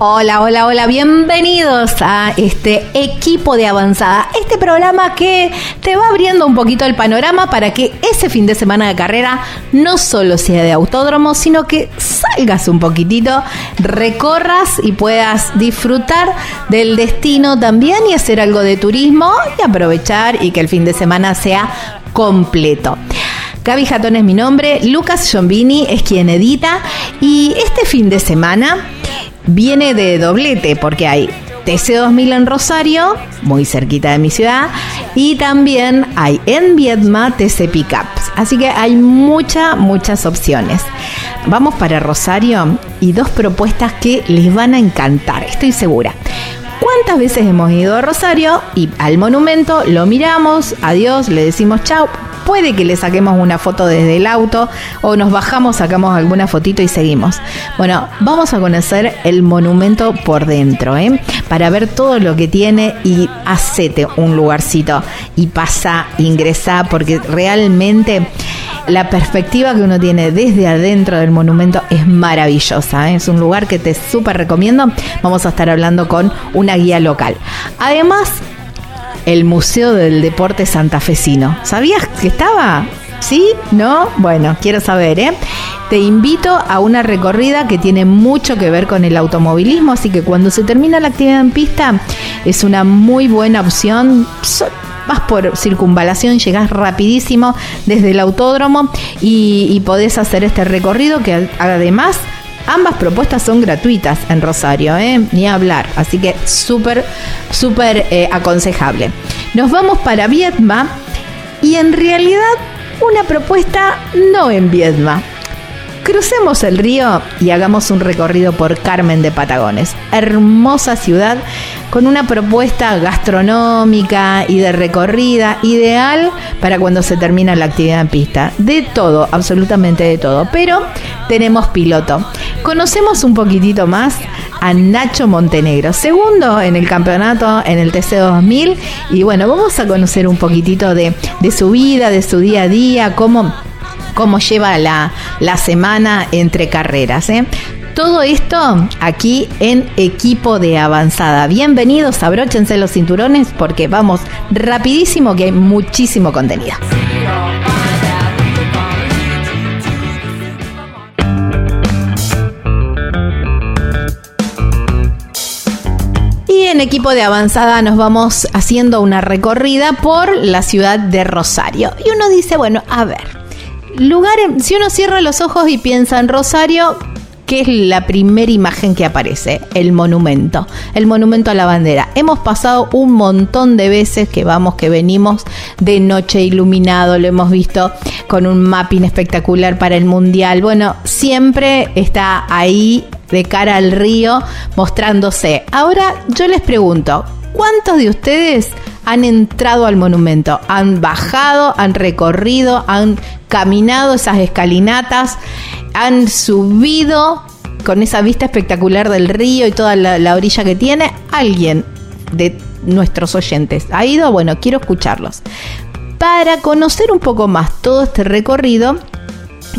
Hola, hola, hola, bienvenidos a este equipo de avanzada, este programa que te va abriendo un poquito el panorama para que ese fin de semana de carrera no solo sea de autódromo, sino que salgas un poquitito, recorras y puedas disfrutar del destino también y hacer algo de turismo y aprovechar y que el fin de semana sea completo. Gaby Jatón es mi nombre, Lucas Giombini es quien edita y este fin de semana viene de doblete porque hay TC2000 en Rosario, muy cerquita de mi ciudad, y también hay en Viedma TC Pickups. Así que hay muchas, muchas opciones. Vamos para Rosario y dos propuestas que les van a encantar, estoy segura. ¿Cuántas veces hemos ido a Rosario y al monumento lo miramos, adiós, le decimos chau, puede que le saquemos una foto desde el auto o nos bajamos, sacamos alguna fotito y seguimos. Bueno, vamos a conocer el monumento por dentro, ¿eh? Para ver todo lo que tiene y hacete un lugarcito y pasa, ingresa, porque realmente la perspectiva que uno tiene desde adentro del monumento es maravillosa. ¿eh? Es un lugar que te súper recomiendo. Vamos a estar hablando con una guía local. Además, el Museo del Deporte Santafesino. ¿Sabías que estaba? ¿Sí? ¿No? Bueno, quiero saber, ¿eh? Te invito a una recorrida que tiene mucho que ver con el automovilismo, así que cuando se termina la actividad en pista es una muy buena opción. Vas por circunvalación, llegás rapidísimo desde el autódromo y, y podés hacer este recorrido que además Ambas propuestas son gratuitas en Rosario, ¿eh? ni hablar. Así que súper, súper eh, aconsejable. Nos vamos para Viedma y en realidad una propuesta no en Viedma. Crucemos el río y hagamos un recorrido por Carmen de Patagones, hermosa ciudad con una propuesta gastronómica y de recorrida ideal para cuando se termina la actividad en pista. De todo, absolutamente de todo. Pero tenemos piloto. Conocemos un poquitito más a Nacho Montenegro, segundo en el campeonato en el TC2000 y bueno, vamos a conocer un poquitito de, de su vida, de su día a día, cómo cómo lleva la, semana entre carreras. ¿eh? Todo esto aquí en equipo de avanzada. Bienvenidos, abróchense los cinturones porque vamos rapidísimo que hay muchísimo contenido. Y en equipo de avanzada nos vamos haciendo una recorrida por la ciudad de Rosario. Y uno dice, bueno, a ver, lugar, si uno cierra los ojos y piensa en Rosario, ¿qué es la primera imagen que aparece? El monumento, el monumento a la bandera. Hemos pasado un montón de veces que vamos, que venimos de noche iluminado, lo hemos visto con un mapping espectacular para el mundial. Bueno, siempre está ahí de cara al río mostrándose. Ahora yo les pregunto, ¿cuántos de ustedes han entrado al monumento, han bajado, han recorrido, han caminado esas escalinatas, han subido con esa vista espectacular del río y toda la, orilla que tiene, alguien de nuestros oyentes ha ido, bueno, quiero escucharlos. Para conocer un poco más todo este recorrido,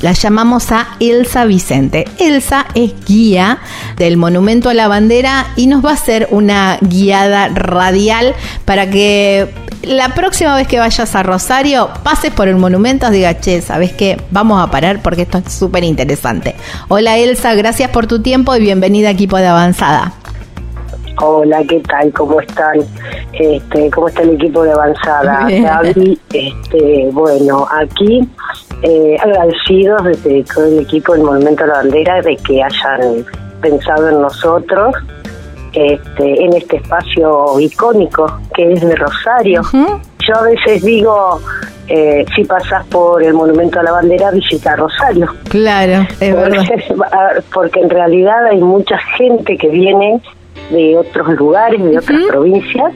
la llamamos a Elsa Vicente. Elsa es guía del Monumento a la Bandera y nos va a hacer una guiada radial para que la próxima vez que vayas a Rosario pases por el monumento, diga, che, ¿sabes qué? Vamos a parar porque esto es súper interesante. Hola Elsa, gracias por tu tiempo y bienvenida a equipo de avanzada. Hola, ¿qué tal? ¿Cómo están? Este, ¿Cómo está el equipo de avanzada? Gaby, este, bueno, aquí eh, agradecidos desde todo el equipo del Movimiento de la Bandera de que hayan pensado en nosotros este, en este espacio icónico que es de Rosario. Yo a veces digo, eh, si pasas por el Monumento a la Bandera, visita Rosario. Claro, es porque, verdad. Porque en realidad hay mucha gente que viene de otros lugares, de otras provincias,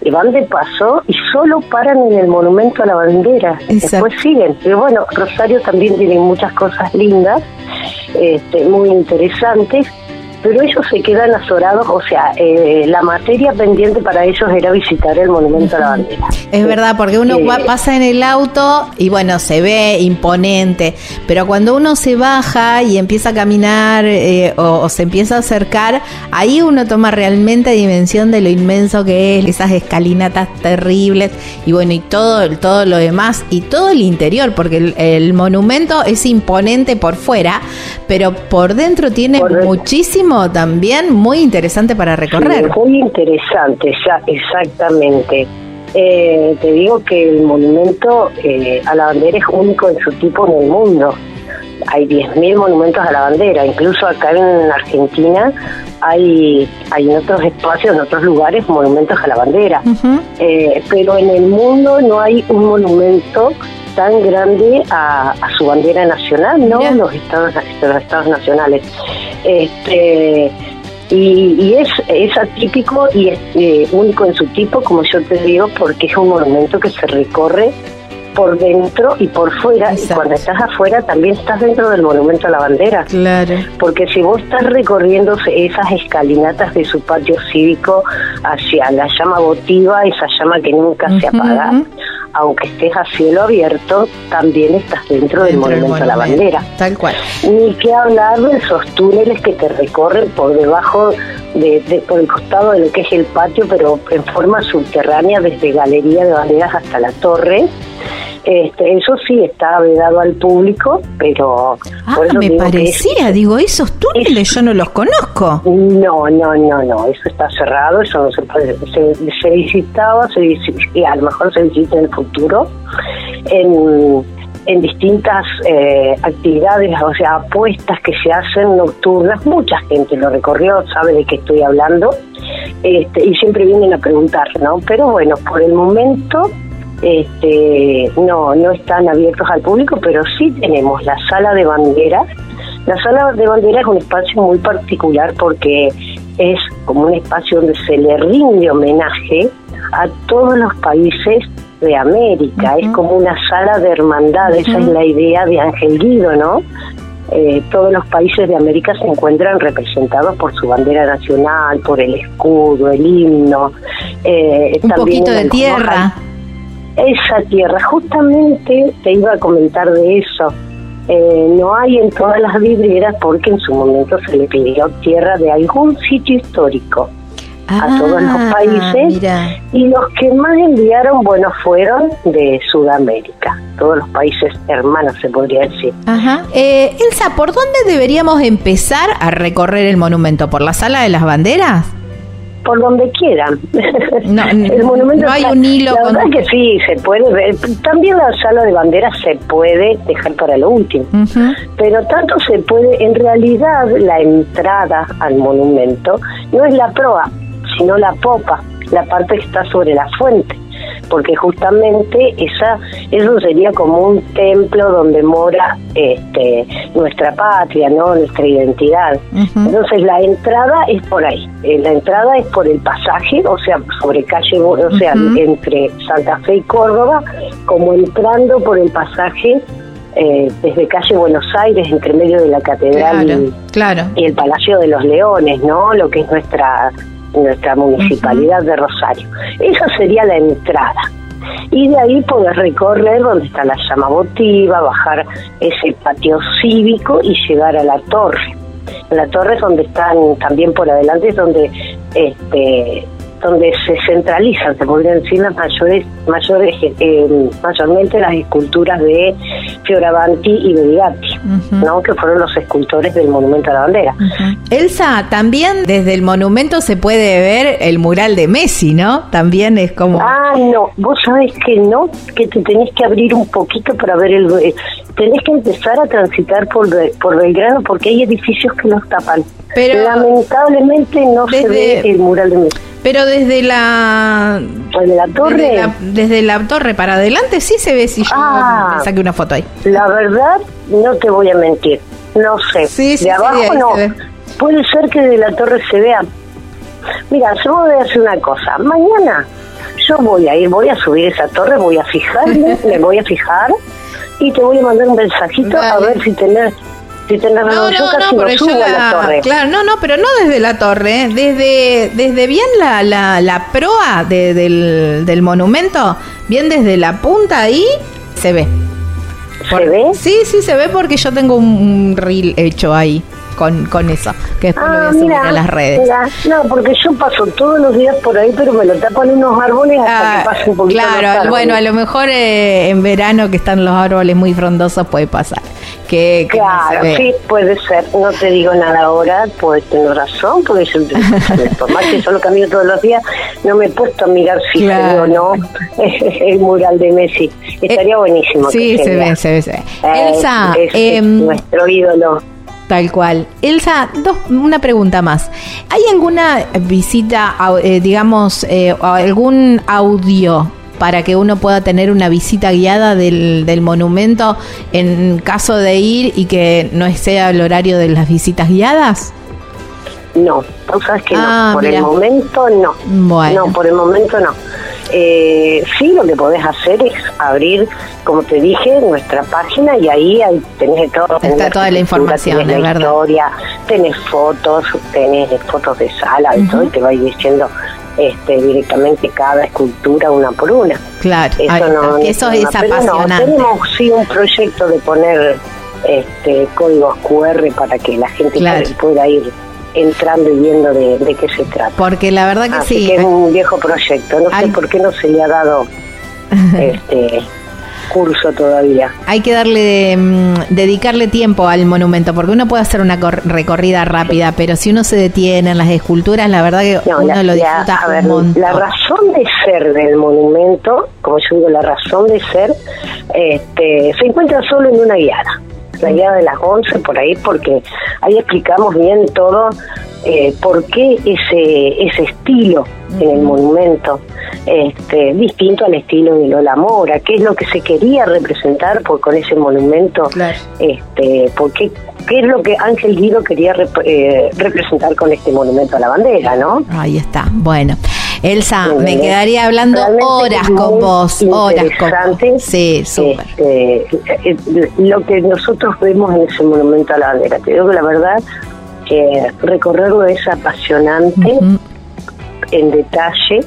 y van de paso y solo paran en el Monumento a la Bandera. Después siguen. Pero bueno, Rosario también tiene muchas cosas lindas, este, muy interesantes, pero ellos se quedan azorados, o sea, eh, la materia pendiente para ellos era visitar el Monumento a la Bandera. Es verdad, porque uno pasa en el auto y bueno, se ve imponente, pero cuando uno se baja y empieza a caminar eh, o, se empieza a acercar, ahí uno toma realmente dimensión de lo inmenso que es, esas escalinatas terribles y bueno, y todo, todo lo demás y todo el interior, porque el, monumento es imponente por fuera, pero por dentro tiene muchísimo también muy interesante para recorrer. muy interesante, ya, exactamente. Eh, te digo que el monumento eh, a la bandera es único en su tipo en el mundo. Hay 10.000 monumentos a la bandera, incluso acá en Argentina hay, hay en otros espacios, en otros lugares, monumentos a la bandera. Eh, pero en el mundo no hay un monumento tan grande a, su bandera nacional, ¿no? Los estados, los estados nacionales. Este, y, es, es atípico y es eh, único en su tipo, como yo te digo, porque es un monumento que se recorre por dentro y por fuera. Y cuando estás afuera también estás dentro del monumento a la bandera. Claro. Porque si vos estás recorriendo esas escalinatas de su patio cívico hacia la llama votiva, esa llama que nunca se apaga, aunque estés a cielo abierto, también estás dentro, del monumento a la bandera. Tal cual. Ni que hablar de esos túneles que te recorren por debajo de, por el costado de lo que es el patio, pero en forma subterránea desde Galería de Banderas hasta la torre. Este, eso sí está vedado al público, pero... Ah, me parecía, digo, esos túneles yo no los conozco. No, no, no, no, eso está cerrado, eso no se puede... Se, visitaba, se, y a lo mejor se visita en el futuro, en en distintas eh, actividades, o sea, apuestas que se hacen nocturnas. Mucha gente lo recorrió, sabe de qué estoy hablando, este, y siempre vienen a preguntar, ¿no? Pero bueno, por el momento este, no, no están abiertos al público, pero sí tenemos la sala de banderas. La sala de banderas es un espacio muy particular porque es como un espacio donde se le rinde homenaje a todos los países de América, es como una sala de hermandad, esa es la idea de Ángel Guido, ¿no? Eh, todos los países de América se encuentran representados por su bandera nacional, por el escudo, el himno. Eh, Un poquito de tierra. Esa tierra, justamente te iba a comentar de eso. Eh, no hay en todas las vidrieras porque en su momento se le pidió tierra de algún sitio histórico a todos los ah, países y los que más enviaron, bueno, fueron de Sudamérica, todos los países hermanos se podría decir. Ajá. Eh, Elsa, ¿por dónde deberíamos empezar a recorrer el monumento? ¿Por la sala de las banderas? por donde quieran. No, el monumento no hay un hilo. La verdad que sí, se puede ver. También la sala de banderas se puede dejar para lo último. Pero tanto se puede, en realidad, la entrada al monumento no es la proa, sino la popa, la parte que está sobre la fuente, porque justamente esa eso sería como un templo donde mora este nuestra patria, no nuestra identidad. Entonces la entrada es por ahí, eh, la entrada es por el pasaje, o sea, sobre calle, o sea, entre Santa Fe y Córdoba, como entrando por el pasaje eh, desde calle Buenos Aires, entre medio de la catedral claro. y el Palacio de los Leones, ¿no? Lo que es nuestra nuestra municipalidad de Rosario. Esa sería la entrada. Y de ahí poder recorrer donde está la llama votiva, bajar ese patio cívico y llegar a la torre. La torre es donde están también por adelante, es donde este, donde se centralizan, se podrían decir, las mayores, mayores eh, mayormente las esculturas de Fioravanti y Bedigatti, ¿no? que fueron los escultores del Monumento a la Bandera. Elsa, también desde el monumento se puede ver el mural de Messi, ¿no? También es como... Ah, no, vos sabés que no, que te tenés que abrir un poquito para ver el... Eh, tenés que empezar a transitar por, por Belgrano porque hay edificios que nos tapan. Pero lamentablemente no se ve el mural de Messi. Pero desde la desde la torre desde la, torre para adelante sí se ve si yo ah. saqué una foto ahí. La verdad no te voy a mentir, no sé. Sí, sí, de abajo no. Puede ser que de la torre se vea. Mira, yo voy a hacer una cosa. Mañana yo voy a ir, voy a subir esa torre, voy a fijarme, me voy a fijar y te voy a mandar un mensajito a ver si tenés si tenés no, no, no, subo a la torre. Claro, no, no, pero no desde la torre, ¿eh? desde desde bien la, la, la proa del, del monumento, bien desde la punta ahí, se ve. ¿Se ve? Sí, sí, se ve porque yo tengo un reel hecho ahí con, con eso, que después lo voy a ah, a las redes. no, porque yo paso todos los días por ahí, pero me lo tapan unos árboles hasta que ah, pase un poquito Claro, bueno, a lo mejor eh, en verano que están los árboles muy frondosos puede pasar. Que, claro, sí, puede ser. No te digo nada ahora, puedes tener razón, porque yo, por más que solo camino todos los días, no me he puesto a mirar si ve o no el mural de Messi. Estaría buenísimo. Sí, se, ve, se ve, se ve. Eh, Elsa, em, nuestro ídolo. Tal cual. Elsa, dos, una pregunta más. ¿Hay alguna visita, eh, digamos, eh, algún audio para que uno pueda tener una visita guiada del, del, monumento en caso de ir y que no sea el horario de las visitas guiadas? No, tú sabes que no. Ah, por el momento no. Bueno. No, por el momento no. Eh, sí, lo que podés hacer es abrir, como te dije, nuestra página y ahí, tenés todo. Está toda la información, tenés la historia, tenés fotos, tenés fotos de sala, y todo, y te va diciendo este, directamente cada escultura una por una. Claro, eso, no, eso es, apasionante. tenemos sí un proyecto de poner este códigos QR para que la gente pueda ir entrando y viendo de, qué se trata. Porque la verdad que sí. Que es un viejo proyecto. No sé por qué no se le ha dado este curso todavía. Hay que darle, mm, dedicarle tiempo al monumento, porque uno puede hacer una recorrida rápida, pero si uno se detiene en las esculturas, la verdad que uno lo disfruta La razón de ser del monumento, como yo digo, la razón de ser, este, se encuentra solo en una guiada la guía de las 11 por ahí, porque ahí explicamos bien todo, eh, por qué ese, ese estilo en el monumento, este, distinto al estilo de Lola Mora, qué es lo que se quería representar por, con ese monumento, este, porque qué es lo que Ángel Guido quería eh, representar con este monumento a la bandera, ¿no? Ahí está, bueno. Elsa, me quedaría hablando horas con vos, horas con vos. Sí, súper. Este, eh, lo que nosotros vemos en ese monumento a la bandera, te digo que la verdad, que recorrerlo es apasionante en detalle.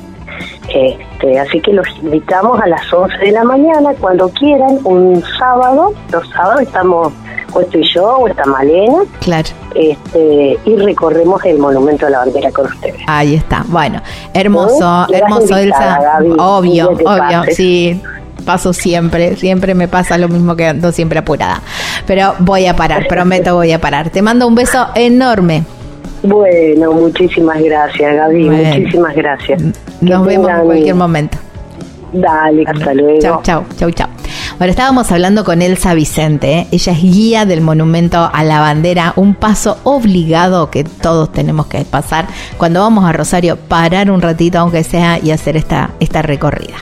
Este, así que los invitamos a las 11 de la mañana, cuando quieran, un sábado. Los sábados estamos o estoy yo o está Malena. Claro. Este, y recorremos el Monumento a la Bandera con ustedes. Ahí está. Bueno, hermoso, hermoso, Elsa. obvio, obvio, sí. Paso siempre, siempre me pasa lo mismo que ando siempre apurada. Pero voy a parar, prometo voy a parar. Te mando un beso enorme. Bueno, muchísimas gracias, Gaby. Muchísimas gracias. Nos vemos en cualquier momento. Dale, hasta luego. Chau, chau, chau, chau. Bueno, estábamos hablando con Elsa Vicente. Ella es guía del monumento a la bandera, un paso obligado que todos tenemos que pasar cuando vamos a Rosario, parar un ratito aunque sea y hacer esta, esta recorrida.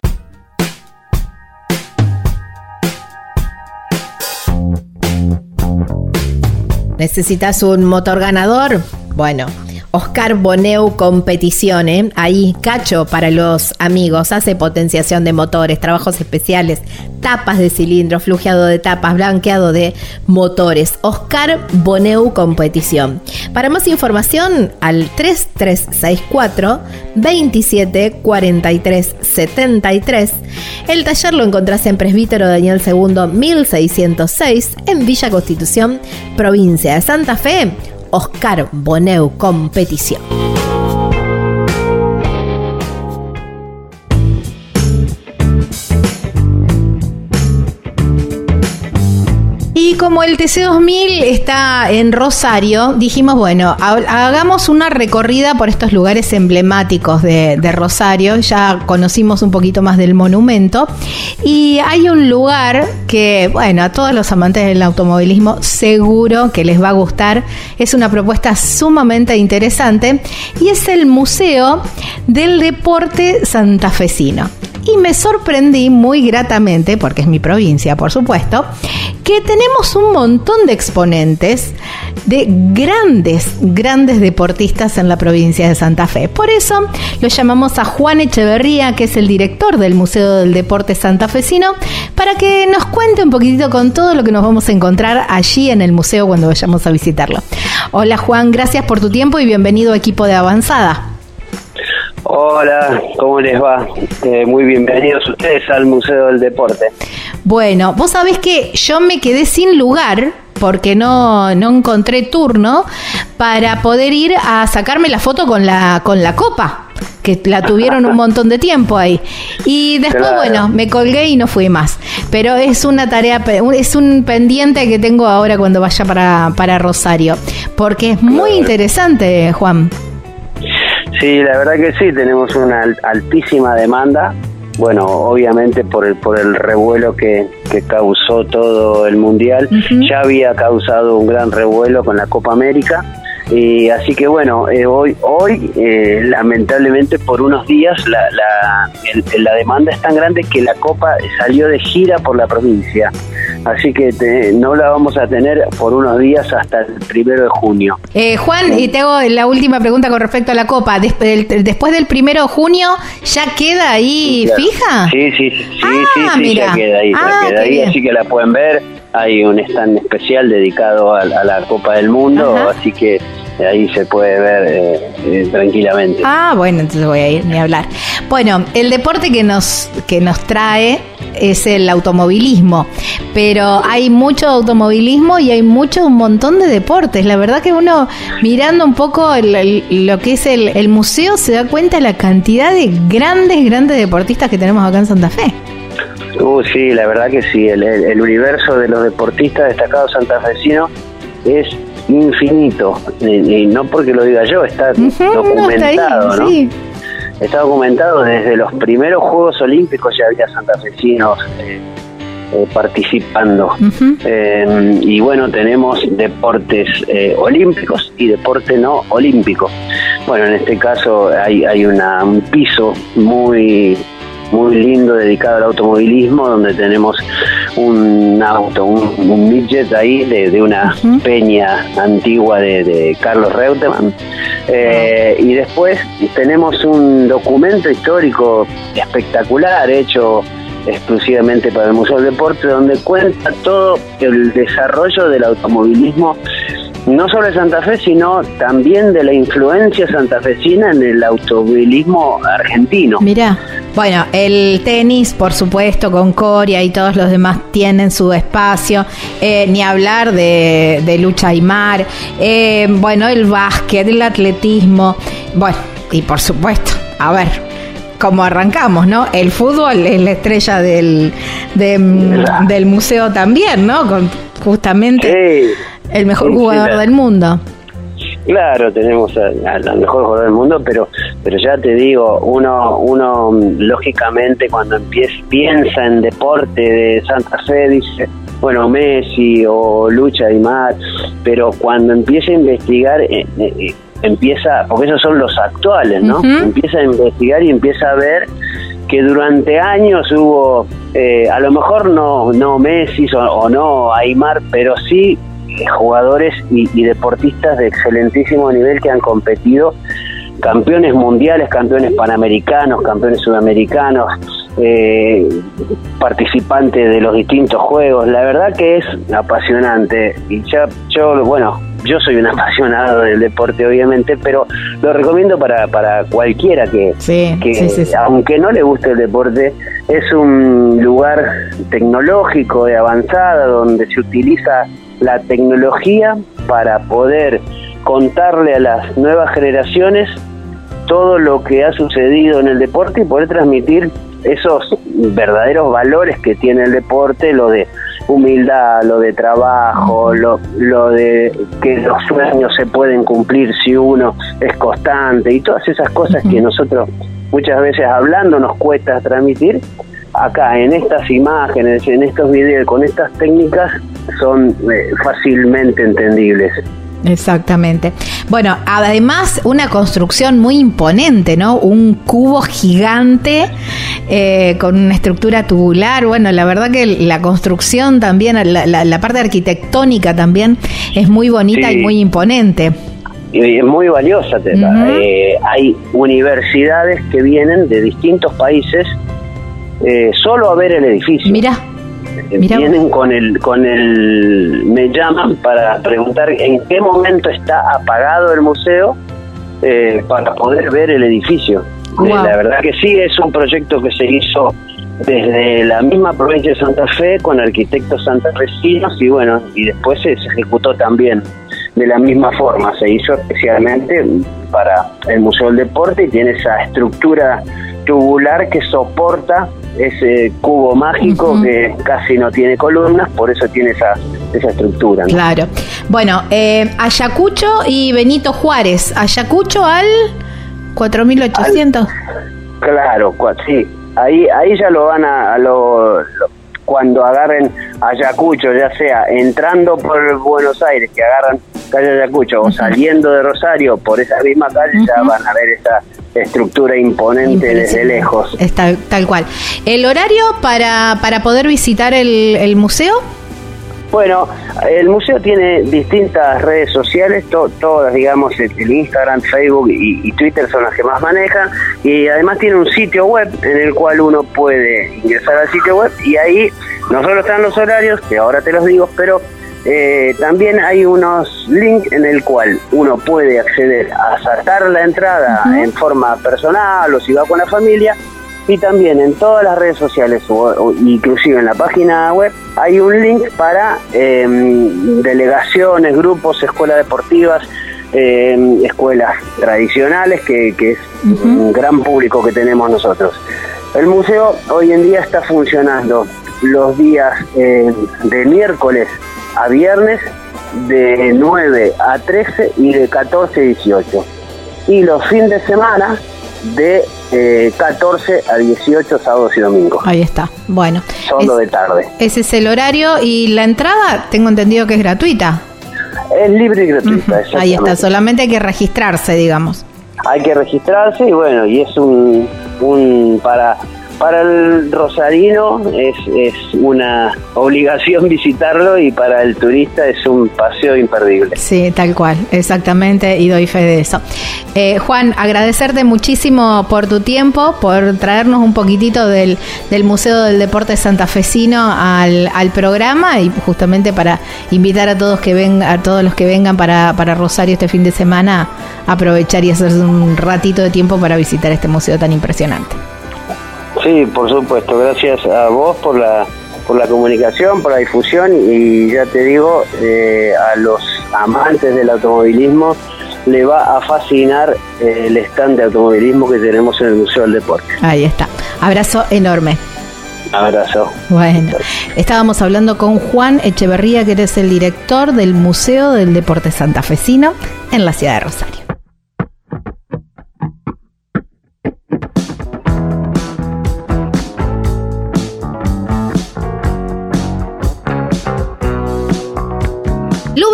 ¿Necesitas un motor ganador? Bueno Oscar Boneu Competición, ¿eh? ahí Cacho para los amigos, hace potenciación de motores, trabajos especiales, tapas de cilindro, flujeado de tapas, blanqueado de motores. Oscar Boneu Competición. Para más información al 3364 27 43 73. El taller lo encontrás en Presbítero Daniel II 1606 en Villa Constitución, provincia de Santa Fe Oscar Boneu Competición. Como el TC2000 está en Rosario, dijimos, bueno, hagamos una recorrida por estos lugares emblemáticos de, Rosario. Ya conocimos un poquito más del monumento. Y hay un lugar que, bueno, a todos los amantes del automovilismo seguro que les va a gustar. Es una propuesta sumamente interesante y es el Museo del Deporte Santafesino. Y me sorprendí muy gratamente, porque es mi provincia, por supuesto, que tenemos un montón de exponentes de grandes, grandes deportistas en la provincia de Santa Fe. Por eso lo llamamos a Juan Echeverría, que es el director del Museo del Deporte Santafesino, para que nos cuente un poquitito con todo lo que nos vamos a encontrar allí en el museo cuando vayamos a visitarlo. Hola Juan, gracias por tu tiempo y bienvenido a equipo de Avanzada. Hola, ¿cómo les va? Eh, muy bienvenidos ustedes al Museo del Deporte. Bueno, vos sabés que yo me quedé sin lugar porque no, no encontré turno para poder ir a sacarme la foto con la, con la copa que la tuvieron un montón de tiempo ahí. Y después, bueno, me colgué y no fui más. Pero es una tarea, es un pendiente que tengo ahora cuando vaya para, para Rosario, porque es muy interesante, Juan. Sí, la verdad que sí, tenemos una altísima demanda. Bueno, obviamente por el por el revuelo que, que causó todo el mundial, ya había causado un gran revuelo con la Copa América y así que bueno, eh, hoy, hoy eh, lamentablemente por unos días la, la, la, demanda es tan grande que la Copa salió de gira por la provincia. Así que no la vamos a tener por unos días hasta el primero de junio. Eh, Juan, y te hago la última pregunta con respecto a la Copa. Después del primero de junio, ¿ya queda ahí fija? Sí, sí, sí, sí, sí, ya queda ahí. Ah, queda ahí así que la pueden ver. Hay un stand especial dedicado a, la Copa del Mundo, así que ahí se puede ver eh, eh, tranquilamente. Ah, bueno, entonces voy a ir ni hablar. Bueno, el deporte que nos que nos trae es el automovilismo, pero hay mucho automovilismo y hay mucho un montón de deportes. La verdad que uno mirando un poco lo que es el, museo se da cuenta de la cantidad de grandes grandes deportistas que tenemos acá en Santa Fe. Uh, sí, la verdad que sí, el, el universo de los deportistas destacados santafesinos es infinito, y, no porque lo diga yo, está documentado, ¿no? Está, documentado desde los primeros Juegos Olímpicos ya había santafesinos eh, eh participando. Eh, y bueno, tenemos deportes eh, olímpicos y deporte no olímpico. Bueno, en este caso hay, hay una, un piso muy muy lindo dedicado al automovilismo, donde tenemos un auto, un, midget ahí de, una peña antigua de, Carlos Reutemann. Eh, y después tenemos un documento histórico espectacular hecho exclusivamente para el Museo del Deporte, donde cuenta todo el desarrollo del automovilismo no solo de Santa Fe, sino también de la influencia santafesina en el automovilismo argentino. Mira, bueno, el tenis, por supuesto, con Coria y todos los demás tienen su espacio, eh, ni hablar de, lucha y mar, eh, bueno, el básquet, el atletismo, bueno, y por supuesto, a ver, como arrancamos, ¿no? El fútbol es la estrella del, del museo también, ¿no? Con justamente el mejor jugador del mundo. Claro, tenemos al mejor jugador del mundo, pero pero ya te digo, uno uno lógicamente cuando empieza, piensa en deporte de Santa Fe dice, bueno, Messi o Lucha y más, pero cuando empieza a investigar eh, eh, empieza, porque esos son los actuales, ¿no? Empieza a investigar y empieza a ver que durante años hubo, eh, a lo mejor no, no Messi o, o no Aymar, pero sí jugadores y, deportistas de excelentísimo nivel que han competido, campeones mundiales, campeones panamericanos, campeones sudamericanos, eh, participantes de los distintos juegos. La verdad que es apasionante. Y ya, yo, bueno, yo soy un apasionado del deporte, obviamente, pero lo recomiendo para, para cualquiera que, que aunque no le guste el deporte, es un lugar tecnológico de avanzada donde se utiliza la tecnología para poder contarle a las nuevas generaciones todo lo que ha sucedido en el deporte y poder transmitir esos verdaderos valores que tiene el deporte, lo de humildad, lo de trabajo, lo, lo de que los sueños se pueden cumplir si uno es constante y todas esas cosas que nosotros muchas veces hablando nos cuesta transmitir, acá en estas imágenes, en estos videos, con estas técnicas son eh, fácilmente entendibles. Exactamente. Bueno, además una construcción muy imponente, ¿no? Un cubo gigante eh, con una estructura tubular. Bueno, la verdad que la construcción también, la, parte arquitectónica también es muy bonita y muy imponente. Y es muy valiosa. Eh, hay universidades que vienen de distintos países eh, solo a ver el edificio. Mira. Vienen con el, con el, me llaman para preguntar en qué momento está apagado el museo eh, para poder ver el edificio. Eh, la verdad que sí, es un proyecto que se hizo desde la misma provincia de Santa Fe con arquitectos santafesinos y bueno, y después se, ejecutó también de la misma forma, se hizo especialmente para el Museo del Deporte y tiene esa estructura tubular que soporta ese cubo mágico que casi no tiene columnas, por eso tiene esa, esa estructura. Claro. Bueno, eh, Ayacucho y Benito Juárez. Ayacucho al 4800. claro, sí. Ahí, ahí ya lo van a, lo, cuando agarren Ayacucho, ya sea entrando por Buenos Aires, que agarran calle Ayacucho, o saliendo de Rosario por esa misma calle, ya van a ver esa estructura imponente desde lejos. Está, tal cual. ¿El horario para, para poder visitar el, el museo? Bueno, el museo tiene distintas redes sociales, todas, digamos, el, Instagram, Facebook y, Twitter son las que más manejan, y además tiene un sitio web en el cual uno puede ingresar al sitio web y ahí no solo están los horarios, que ahora te los digo, pero eh, también hay unos links en el cual uno puede acceder a sacar la entrada en forma personal o si va con la familia y también en todas las redes sociales o, inclusive en la página web hay un link para em, delegaciones, grupos, escuelas deportivas, em, escuelas tradicionales que, es un gran público que tenemos nosotros. El museo hoy en día está funcionando los días eh, de miércoles a viernes de 9 a 13 y de 14 a 18. Y los fines de semana de 14 eh, a 18 sábados y domingos. Ahí está. Bueno. Solo de tarde. Ese es el horario y la entrada, tengo entendido que es gratuita. Es libre y gratuita. Ahí está, solamente hay que registrarse, digamos. Hay que registrarse y bueno, y es un, un para para el rosarino es, una obligación visitarlo y para el turista es un paseo imperdible. Sí, tal cual, exactamente, y doy fe de eso. Eh, Juan, agradecerte muchísimo por tu tiempo, por traernos un poquitito del, del Museo del Deporte Santafesino al, al programa y justamente para invitar a todos que vengan, a todos los que vengan para, para Rosario este fin de semana, aprovechar y hacer un ratito de tiempo para visitar este museo tan impresionante. Sí, por supuesto. Gracias a vos por la por la comunicación, por la difusión y ya te digo, eh, a los amantes del automovilismo le va a fascinar eh, el stand de automovilismo que tenemos en el Museo del Deporte. Ahí está. Abrazo enorme. Abrazo. Bueno, estábamos hablando con Juan Echeverría, que eres el director del Museo del Deporte Santafesino en la ciudad de Rosario.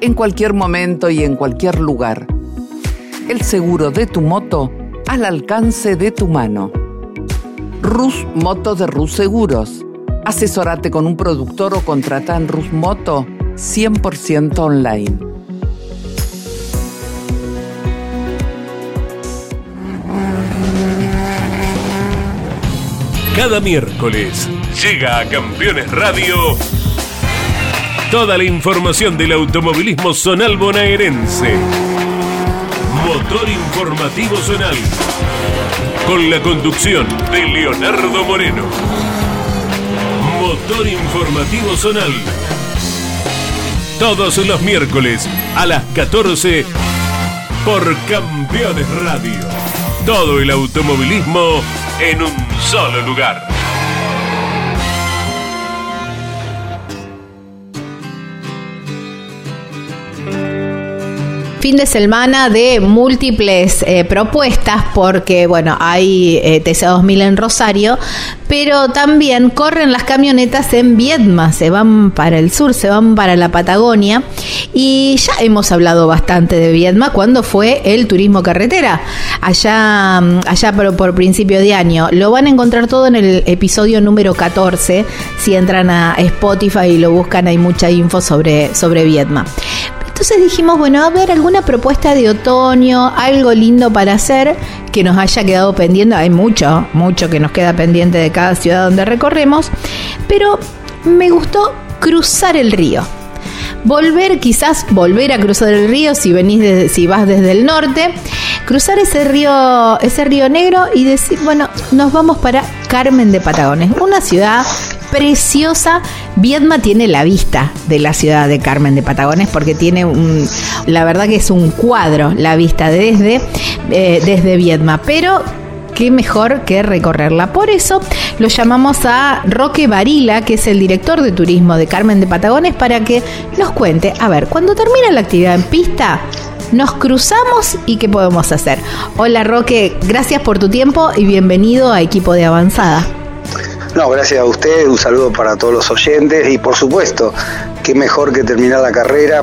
en cualquier momento y en cualquier lugar. El seguro de tu moto al alcance de tu mano. Rus Moto de Rus Seguros. Asesorate con un productor o contrata en Rus Moto 100% online. Cada miércoles llega a Campeones Radio Toda la información del automovilismo zonal bonaerense. Motor Informativo Zonal. Con la conducción de Leonardo Moreno. Motor Informativo Zonal. Todos los miércoles a las 14 por Campeones Radio. Todo el automovilismo en un solo lugar. Fin de semana de múltiples eh, propuestas porque, bueno, hay eh, TC2000 en Rosario, pero también corren las camionetas en Viedma, se van para el sur, se van para la Patagonia y ya hemos hablado bastante de Viedma cuando fue el turismo carretera, allá, mm, allá por, por principio de año. Lo van a encontrar todo en el episodio número 14, si entran a Spotify y lo buscan hay mucha info sobre, sobre Viedma. Entonces dijimos, bueno, a ver alguna propuesta de otoño, algo lindo para hacer que nos haya quedado pendiente. Hay mucho, mucho que nos queda pendiente de cada ciudad donde recorremos, pero me gustó cruzar el río. Volver, quizás volver a cruzar el río si venís desde, si vas desde el norte, cruzar ese río, ese río negro y decir, bueno, nos vamos para Carmen de Patagones, una ciudad preciosa. Viedma tiene la vista de la ciudad de Carmen de Patagones porque tiene un, la verdad que es un cuadro la vista desde, eh, desde Viedma, pero qué mejor que recorrerla. Por eso lo llamamos a Roque Varila, que es el director de turismo de Carmen de Patagones, para que nos cuente, a ver, cuando termina la actividad en pista, nos cruzamos y qué podemos hacer. Hola Roque, gracias por tu tiempo y bienvenido a Equipo de Avanzada. No, gracias a usted, un saludo para todos los oyentes y por supuesto, qué mejor que terminar la carrera,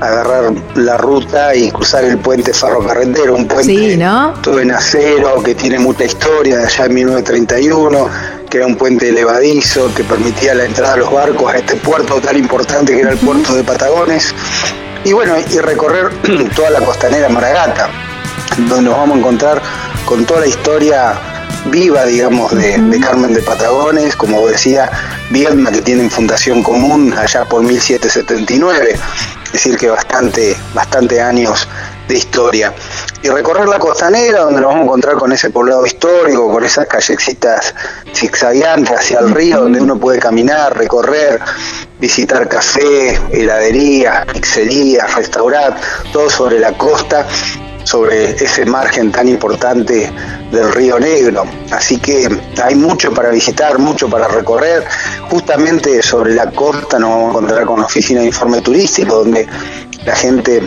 agarrar la ruta y cruzar el puente ferrocarretero, un puente todo en acero que tiene mucha historia de allá en 1931, que era un puente elevadizo que permitía la entrada de los barcos a este puerto tan importante que era el puerto de Patagones. Y bueno, y recorrer toda la costanera Maragata, donde nos vamos a encontrar con toda la historia viva, digamos, de, Carmen de Patagones, como decía, Viedma, que tienen fundación común allá por 1779, es decir, que bastante, bastante años de historia. Y recorrer la costanera, donde nos vamos a encontrar con ese poblado histórico, con esas callecitas zigzagueantes hacia el río, donde uno puede caminar, recorrer, visitar café, heladerías, pizzerías, restaurar, todo sobre la costa sobre ese margen tan importante del río Negro. Así que hay mucho para visitar, mucho para recorrer. Justamente sobre la costa nos vamos a encontrar con la oficina de informe turístico, donde la gente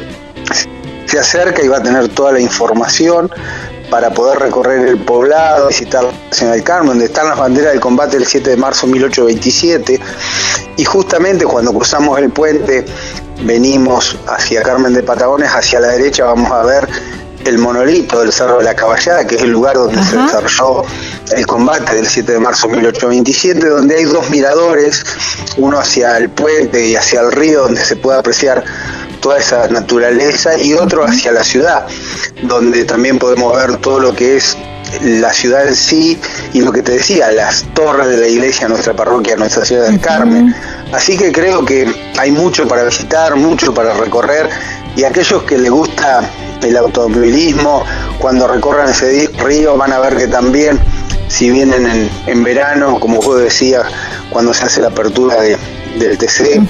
se acerca y va a tener toda la información para poder recorrer el poblado, visitar la Nación del Carmen, donde están las banderas del combate del 7 de marzo de 1827. Y justamente cuando cruzamos el puente, venimos hacia Carmen de Patagones, hacia la derecha vamos a ver el monolito del Cerro de la Caballada, que es el lugar donde se desarrolló el combate del 7 de marzo de 1827, donde hay dos miradores, uno hacia el puente y hacia el río, donde se puede apreciar toda esa naturaleza, y otro hacia la ciudad, donde también podemos ver todo lo que es la ciudad en sí y lo que te decía, las torres de la iglesia, nuestra parroquia, nuestra ciudad del Carmen. Así que creo que hay mucho para visitar, mucho para recorrer y aquellos que les gusta el automovilismo, cuando recorran ese río van a ver que también, si vienen en, verano, como vos decías, cuando se hace la apertura del TC,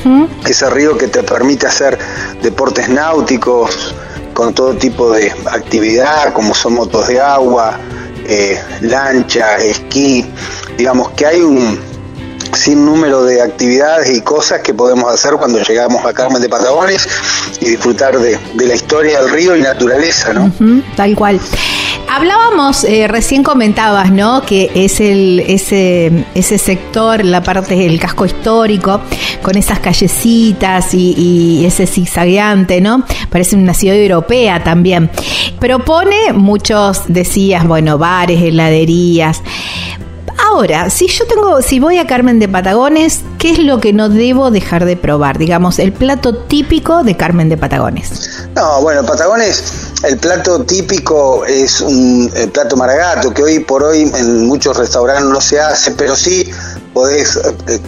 ese río que te permite hacer deportes náuticos con todo tipo de actividad, como son motos de agua, eh, lancha, esquí, digamos que hay un, sin número de actividades y cosas que podemos hacer cuando llegamos a Carmen de Patagones y disfrutar de, la historia del río y naturaleza, ¿no? tal cual. Hablábamos, eh, recién comentabas, ¿no? Que es ese sector, la parte del casco histórico, con esas callecitas y, y ese zigzagueante, ¿no? Parece una ciudad europea también. Propone muchos, decías, bueno, bares, heladerías. Ahora, si yo tengo, si voy a Carmen de Patagones, ¿qué es lo que no debo dejar de probar? Digamos, el plato típico de Carmen de Patagones. No, bueno, Patagones, el plato típico es un el plato maragato, que hoy por hoy en muchos restaurantes no se hace, pero sí podés eh,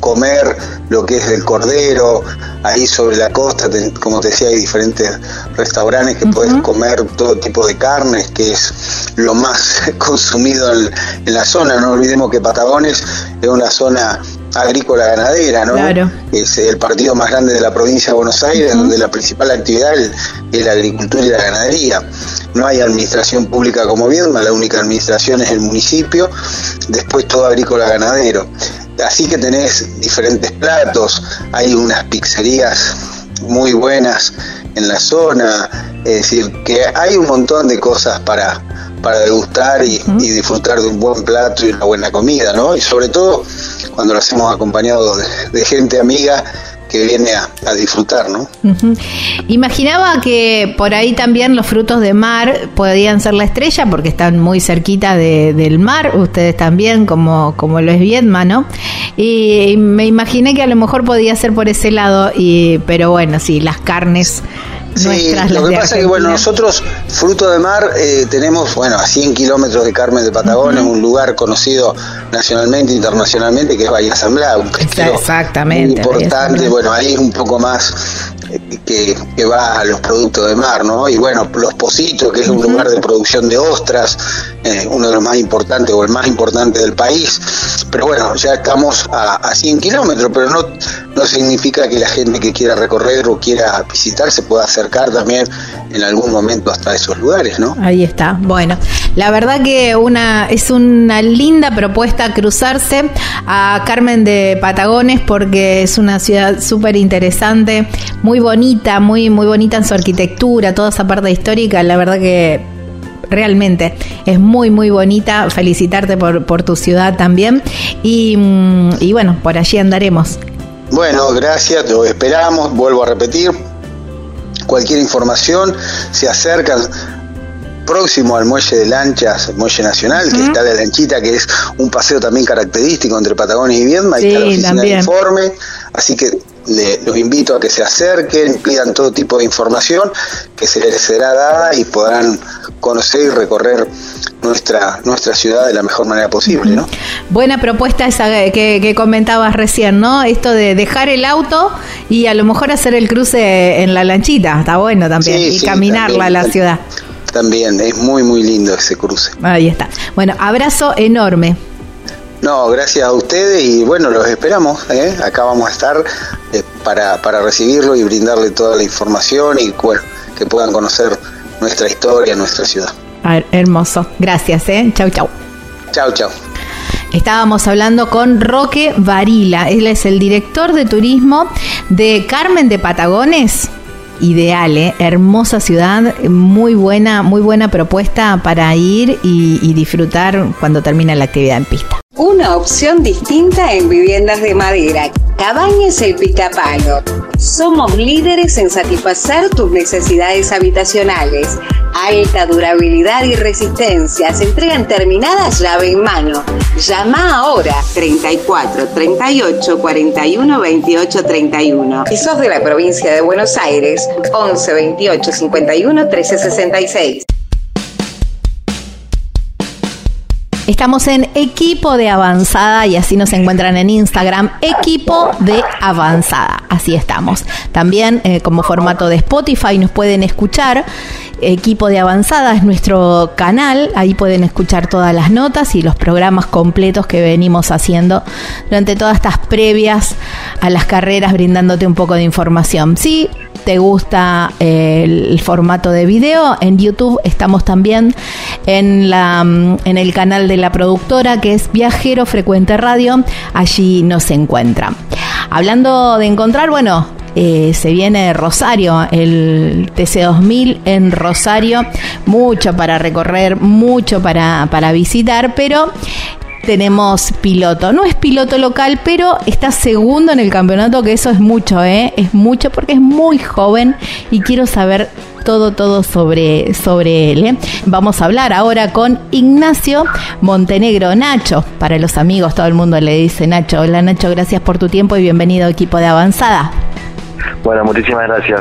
comer lo que es el cordero, ahí sobre la costa, como te decía, hay diferentes restaurantes que podés comer todo tipo de carnes, que es lo más consumido en, en la zona. No olvidemos que Patagones es una zona agrícola ganadera, ¿no? Claro. Es el partido más grande de la provincia de Buenos Aires, donde la principal actividad es la agricultura y la ganadería. No hay administración pública como Viedma, la única administración es el municipio, después todo agrícola ganadero. Así que tenés diferentes platos, hay unas pizzerías muy buenas en la zona, es decir, que hay un montón de cosas para, para degustar y, disfrutar de un buen plato y una buena comida, ¿no? Y sobre todo cuando lo hacemos acompañado de, gente amiga que viene a, disfrutar, ¿no? Imaginaba que por ahí también los frutos de mar podían ser la estrella porque están muy cerquita del mar, ustedes también, como, como lo es Viedma, ¿no? Y, me imaginé que a lo mejor podía ser por ese lado, y, pero bueno, sí, las carnes Sí, lo que pasa es que bueno, nosotros, Fruto de Mar, eh, tenemos, bueno, a 100 kilómetros de Carmen de Patagones, un lugar conocido nacionalmente, internacionalmente, que es Bahía San Blas, un Exactamente, muy importante, bueno, ahí es un poco más que, va a los productos de mar, ¿no? Y bueno, Los Positos, que es un lugar de producción de ostras, eh, uno de los más importantes o el más importante del país. Pero bueno, ya estamos a, a 100 kilómetros, pero no, no significa que la gente que quiera recorrer o quiera visitar se pueda acercar también en algún momento hasta esos lugares, ¿no? Ahí está. Bueno, la verdad que una es una linda propuesta cruzarse a Carmen de Patagones porque es una ciudad súper interesante, muy bonita, muy, muy bonita en su arquitectura, toda esa parte histórica, la verdad que realmente es muy muy bonita. Felicitarte por, por tu ciudad también. Y, mm, y bueno por allí andaremos. Bueno gracias lo esperamos vuelvo a repetir. Cualquier información se acercan próximo al muelle de lanchas, muelle nacional, que está la lanchita, que es un paseo también característico entre Patagonia y Viedma, y está la oficina de informe, así que los invito a que se acerquen, pidan todo tipo de información que se les será dada y podrán conocer y recorrer nuestra nuestra ciudad de la mejor manera posible, ¿no? Buena propuesta esa que, comentabas recién, ¿no? Esto de dejar el auto y a lo mejor hacer el cruce en la lanchita, está bueno también, y caminarla a la ciudad. También, es muy, muy lindo ese cruce. Ahí está. Bueno, abrazo enorme. No, gracias a ustedes y bueno, los esperamos. ¿eh? Acá vamos a estar eh, para, para recibirlo y brindarle toda la información y bueno, que puedan conocer nuestra historia, nuestra ciudad. hermoso. Gracias, ¿eh? Chau, chau. Chau, chau. Estábamos hablando con Roque Varila. Él es el director de turismo de Carmen de Patagones ideal, ¿eh? hermosa ciudad, muy buena, muy buena propuesta para ir y, y disfrutar cuando termina la actividad en pista. Una opción distinta en viviendas de madera. Cabañas El Picapalo. Somos líderes en satisfacer tus necesidades habitacionales. Alta durabilidad y resistencia. Se entregan terminadas llave en mano. Llama ahora 34 38 41 28 31. Si sos de la provincia de Buenos Aires, 11 28 51 13 66. Estamos en Equipo de Avanzada y así nos encuentran en Instagram, Equipo de Avanzada. Así estamos. También eh, como formato de Spotify nos pueden escuchar. Equipo de Avanzada es nuestro canal, ahí pueden escuchar todas las notas y los programas completos que venimos haciendo durante todas estas previas a las carreras, brindándote un poco de información. Sí, te gusta eh, el formato de video, en YouTube estamos también en, la, mm, en el canal de la productora que es Viajero Frecuente Radio, allí nos encuentra. Hablando de encontrar, bueno, eh, se viene Rosario, el TC2000 en Rosario, mucho para recorrer, mucho para, para visitar, pero tenemos piloto. No es piloto local, pero está segundo en el campeonato, que eso es mucho, ¿eh? Es mucho porque es muy joven y quiero saber todo, todo sobre, sobre él. ¿eh? Vamos a hablar ahora con Ignacio Montenegro. Nacho, para los amigos, todo el mundo le dice Nacho. Hola Nacho, gracias por tu tiempo y bienvenido equipo de avanzada. Bueno, muchísimas gracias.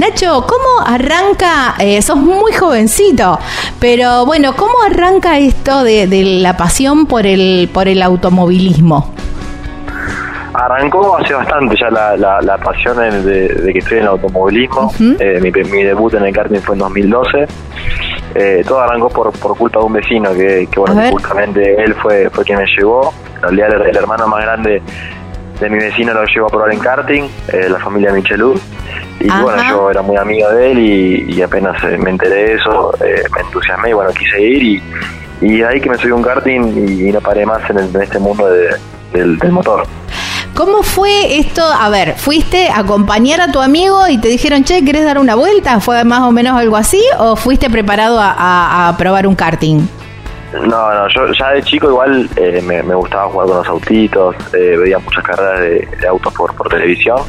Nacho, ¿cómo arranca? Eh, sos muy jovencito, pero bueno, ¿cómo arranca esto de, la pasión por el, por el automovilismo? Arrancó hace bastante ya la, pasión de, que estoy en el automovilismo. Eh, mi, debut en el karting fue en 2012. Eh, todo arrancó por, por culpa de un vecino que, bueno, justamente él fue, fue quien me llevó. En realidad el, hermano más grande de mi vecino lo llevó a probar en karting, la familia Michelú. Y bueno, yo era muy amigo de él y, apenas eh, me enteré de eso, eh, me entusiasmé y bueno, quise ir y, y ahí que me subí un karting y, no paré más en, este mundo del, motor. ¿Cómo fue esto? A ver, ¿fuiste a acompañar a tu amigo y te dijeron, che, ¿querés dar una vuelta? ¿Fue más o menos algo así? ¿O fuiste preparado a, probar un karting? No, no, yo ya de chico igual eh, me, gustaba jugar con los autitos, veía muchas carreras de, de autos por, por televisión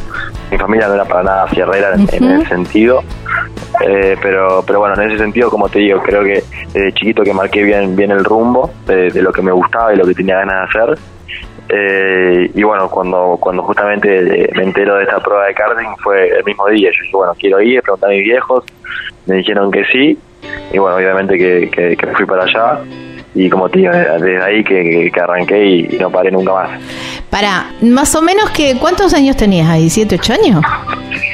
mi familia no era para nada fierrera en, ese sentido. Eh, pero pero bueno, en ese sentido, como te digo, creo que desde chiquito que marqué bien, bien el rumbo de, lo que me gustaba y lo que tenía ganas de hacer. Eh, y bueno, cuando cuando justamente me entero de esta prueba de karting fue el mismo día. Yo dije, bueno, quiero ir, pregunté a mis viejos, me dijeron que sí. Y bueno, obviamente que, que fui para allá y como te digo, desde ahí que, arranqué y, no paré nunca más. Para, más o menos que, ¿cuántos años tenías ahí? ¿Siete, ocho años?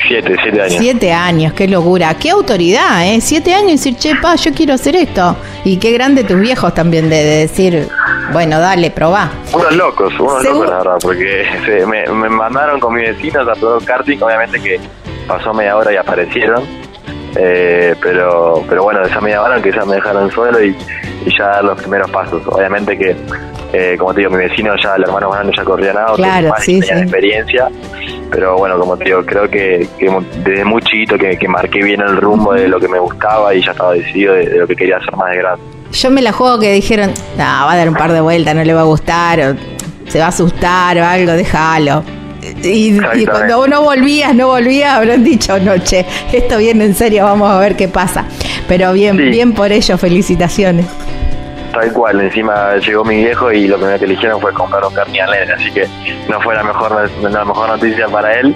Siete, siete años. Siete años, qué locura, qué autoridad, ¿eh? Siete años y decir, che, pa, yo quiero hacer esto. Y qué grande tus viejos también de, decir, bueno, dale, probá. Unos locos, unos locos, la verdad, porque me, mandaron con mis vecinos a todo karting, obviamente que pasó media hora y aparecieron. Eh, pero pero bueno, esa media hora que ya me dejaron suelo y y ya dar los primeros pasos. Obviamente que, eh, como te digo, mi vecino ya, el hermano grande ya corría nada, claro, sí, experiencia, pero bueno, como te digo, creo que, desde muy chiquito que, que, marqué bien el rumbo de lo que me gustaba y ya estaba decidido de, lo que quería hacer más de grande. Yo me la juego que dijeron, no, va a dar un par de vueltas, no le va a gustar, o se va a asustar o algo, déjalo. Y, cuando no volvías, no volvías, habrán dicho, noche, esto viene en serio, vamos a ver qué pasa. Pero bien, bien por ello, felicitaciones. Tal cual, encima llegó mi viejo y lo primero que eligieron fue comprar un carnial así que no fue la mejor la mejor noticia para él,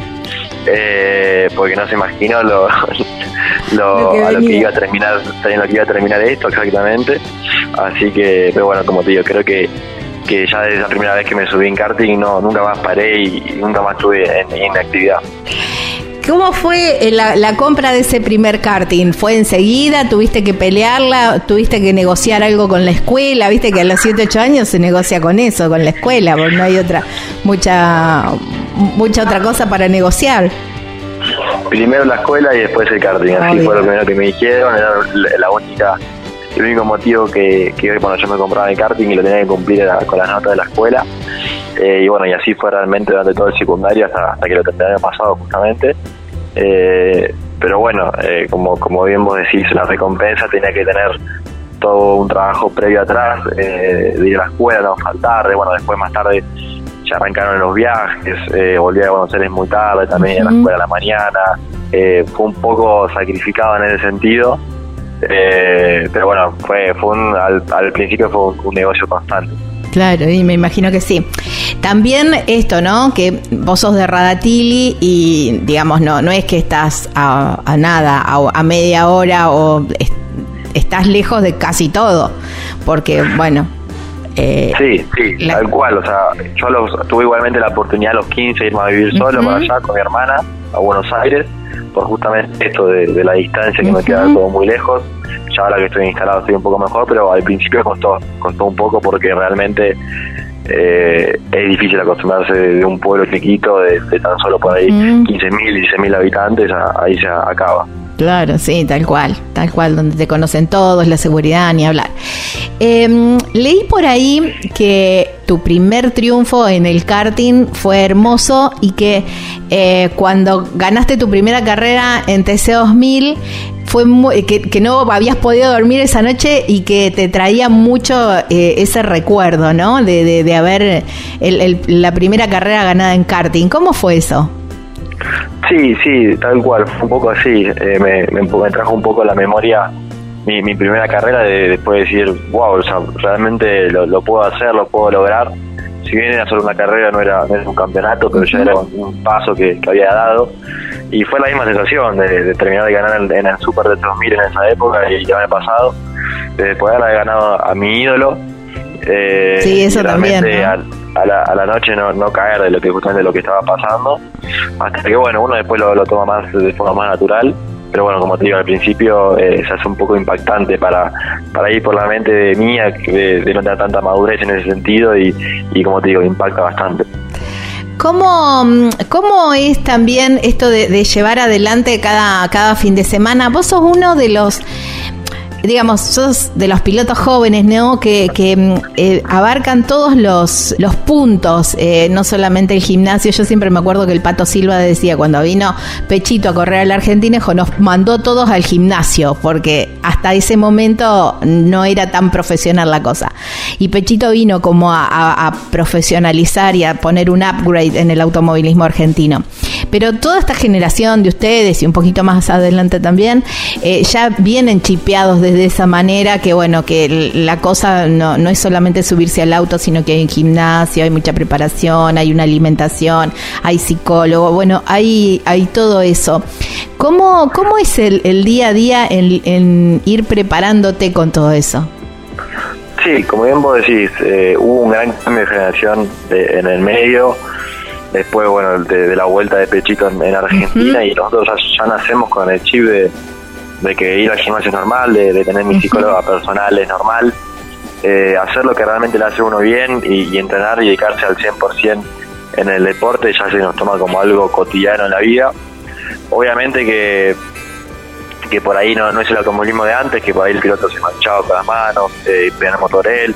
eh, porque no se imaginó lo, lo, a lo que iba a terminar, lo que iba a terminar esto exactamente. Así que, pero bueno, como te digo, creo que que ya desde la primera vez que me subí en karting no nunca más paré y, nunca más estuve en, actividad. ¿Cómo fue eh, la, compra de ese primer karting? ¿Fue enseguida? ¿Tuviste que pelearla? ¿Tuviste que negociar algo con la escuela? Viste que a los 7, 8 años se negocia con eso, con la escuela, porque no hay otra, mucha, mucha otra cosa para negociar. Primero la escuela y después el karting, así fue lo primero que me dijeron, era la única el único motivo que, que bueno, yo me compraba el karting y lo tenía que cumplir con las notas de la escuela. Eh, y bueno, y así fue realmente durante todo el secundario hasta, que lo terminé pasado justamente. Eh, pero bueno, eh, como, como bien vos decís, la recompensa tenía que tener todo un trabajo previo atrás, eh, de ir a la escuela, no faltar, de, bueno, después más tarde ya arrancaron los viajes, volví a Buenos Aires muy tarde, también a la escuela a la mañana, eh, fue un poco sacrificado en ese sentido, eh, pero bueno, fue, fue un, al, al principio fue un, negocio constante. Claro, y me imagino que sí. También esto, ¿no? Que vos sos de Radatili y, digamos, no, no es que estás a, nada, a, media hora o estás lejos de casi todo, porque, bueno... Eh, sí, sí, tal cual, o sea, yo tuve igualmente la oportunidad a los 15 de irme a vivir solo para allá con mi hermana a Buenos Aires, por justamente esto de, la distancia que me queda todo muy lejos. Ya ahora que estoy instalado estoy un poco mejor, pero al principio costó, costó un poco porque realmente eh, es difícil acostumbrarse de un pueblo chiquito de, tan solo por ahí 15.000, 16.000 habitantes, ahí se acaba. Claro, sí, tal cual, tal cual, donde te conocen todos, la seguridad, ni hablar. Em, leí por ahí que tu primer triunfo en el karting fue hermoso y que eh, cuando ganaste tu primera carrera en TC2000 fue que, no habías podido dormir esa noche y que te traía mucho eh, ese recuerdo, ¿no? De, de, haber la primera carrera ganada en karting. ¿Cómo fue eso? Sí, sí, tal cual, fue un poco así. Eh, me, me, trajo un poco a la memoria mi, mi primera carrera de después de decir, wow, o sea, realmente lo, puedo hacer, lo puedo lograr. Si bien era solo una carrera, no era, un campeonato, pero ya era un, paso que, había dado. Y fue la misma sensación de, terminar de ganar en, el Super de 2000 en esa época y ya me he pasado. De poder haber ganado a mi ídolo. Eh, sí, eso también a la, a la noche no, no caer de lo que justamente lo que estaba pasando. Hasta que bueno uno después lo, toma más de forma más natural. Pero bueno como te digo al principio eh, se hace un poco impactante para para ir por la mente de mía de, de no tener tanta madurez en ese sentido y, y como te digo impacta bastante. ¿Cómo, ¿Cómo, es también esto de, de, llevar adelante cada, cada fin de semana? Vos sos uno de los digamos, sos de los pilotos jóvenes, ¿no? Que, que mm, eh, abarcan todos los, los puntos, eh, no solamente el gimnasio. Yo siempre me acuerdo que el Pato Silva decía cuando vino Pechito a correr al Argentinejo, nos mandó todos al gimnasio, porque hasta ese momento no era tan profesional la cosa. Y Pechito vino como a, profesionalizar y a poner un upgrade en el automovilismo argentino. Pero toda esta generación de ustedes y un poquito más adelante también, eh, ya vienen chipeados de esa manera que, bueno, que la cosa no, no es solamente subirse al auto, sino que hay un gimnasio, hay mucha preparación, hay una alimentación, hay psicólogo, bueno, hay, hay todo eso. ¿Cómo, cómo es el, el día a día en, ir preparándote con todo eso? Sí, como bien vos decís, eh, hubo un gran cambio de generación en el medio, después, bueno, de, la vuelta de Pechito en, Argentina y nosotros ya, nacemos con el chip de, de que ir al gimnasio es normal, de, tener mi psicóloga personal es normal, eh, hacer lo que realmente le hace uno bien y, entrenar y dedicarse al 100% en el deporte ya se nos toma como algo cotidiano en la vida. Obviamente que que por ahí no, no es el automovilismo de antes, que por ahí el piloto se manchaba con las manos, eh, el motor él,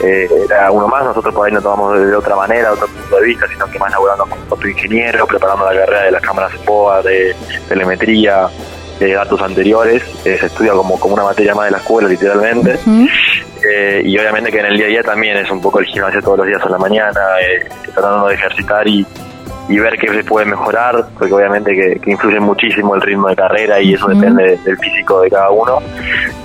eh, era uno más, nosotros por ahí no tomamos de, otra manera, otro punto de vista, sino que más laburando con otro ingeniero, preparando la carrera de las cámaras de POA, de telemetría, de datos anteriores, eh, se estudia como, como una materia más de la escuela literalmente, eh, y obviamente que en el día a día también es un poco el gimnasio todos los días a la mañana, eh, tratando de ejercitar y, y ver qué se puede mejorar, porque obviamente que, influye muchísimo el ritmo de carrera y eso depende del físico de cada uno,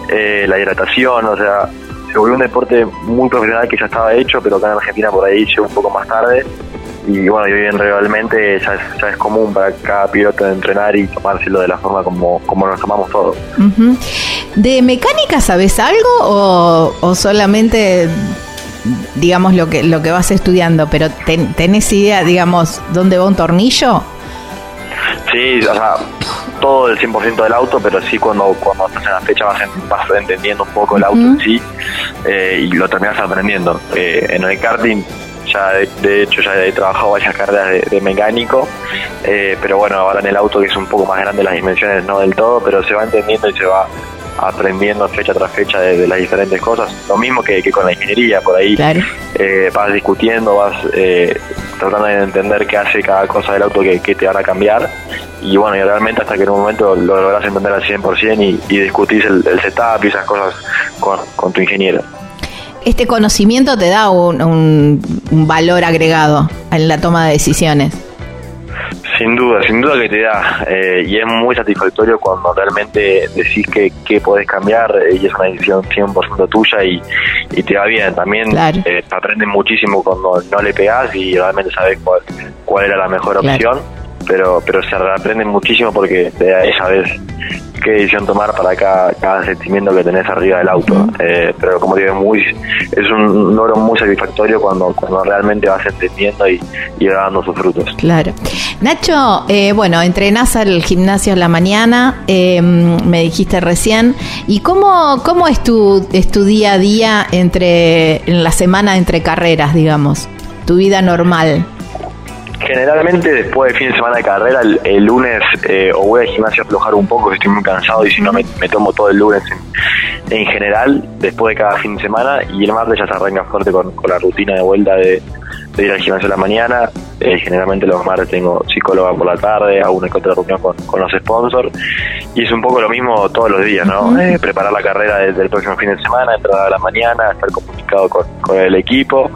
la hidratación, o sea, se volvió un deporte muy profesional que ya estaba hecho, pero acá en Argentina por ahí llegó un poco más tarde y bueno, y bien realmente ya es, ya es común para cada piloto entrenar y tomárselo de la forma como, como nos tomamos todos. ¿De mecánica sabes algo o, solamente digamos lo que lo que vas estudiando, pero tenés idea, digamos, dónde va un tornillo? Sí, o sea, todo el 100% del auto, pero sí cuando, cuando estás en la fecha vas, entendiendo un poco el auto en sí eh, y lo terminas aprendiendo. Eh, en el karting ya de, hecho ya he trabajado varias carreras de, mecánico, eh, pero bueno, ahora en el auto que es un poco más grande las dimensiones no del todo, pero se va entendiendo y se va aprendiendo fecha tras fecha de, las diferentes cosas. Lo mismo que, con la ingeniería, por ahí eh, vas discutiendo, vas eh, tratando de entender qué hace cada cosa del auto que, te van a cambiar. Y bueno, y realmente hasta que en un momento lo logras entender al 100% y, y discutís el, setup y esas cosas con, tu ingeniero este conocimiento te da un, un, valor agregado en la toma de decisiones. Sin duda, sin duda que te da. Eh, y es muy satisfactorio cuando realmente decís que, que podés cambiar eh, y es una decisión 100% tuya y, y te va bien. También eh, aprendes muchísimo cuando no le pegás y realmente sabes cuál, cuál era la mejor opción. Pero, pero se aprende muchísimo porque de ahí sabes qué decisión tomar para cada, cada sentimiento que tenés arriba del auto. Eh, pero como digo, muy, es un logro muy satisfactorio cuando, cuando realmente vas entendiendo y, y va dando sus frutos. Claro. Nacho, eh, bueno, entrenás al gimnasio en la mañana, eh, me dijiste recién. ¿Y cómo, cómo es, tu, es tu día a día entre, en la semana entre carreras, digamos? Tu vida normal. Generalmente después del fin de semana de carrera, el, lunes eh, o voy al gimnasio a aflojar un poco, que estoy muy cansado y si no me, tomo todo el lunes en, general, después de cada fin de semana y el martes ya se arranca fuerte con, la rutina de vuelta de, ir al gimnasio a la mañana. Eh, generalmente los martes tengo psicóloga por la tarde, hago una que otra reunión con, los sponsors y es un poco lo mismo todos los días, ¿no? Eh, preparar la carrera desde el próximo fin de semana, entrar a la mañana, estar comunicado con, con el equipo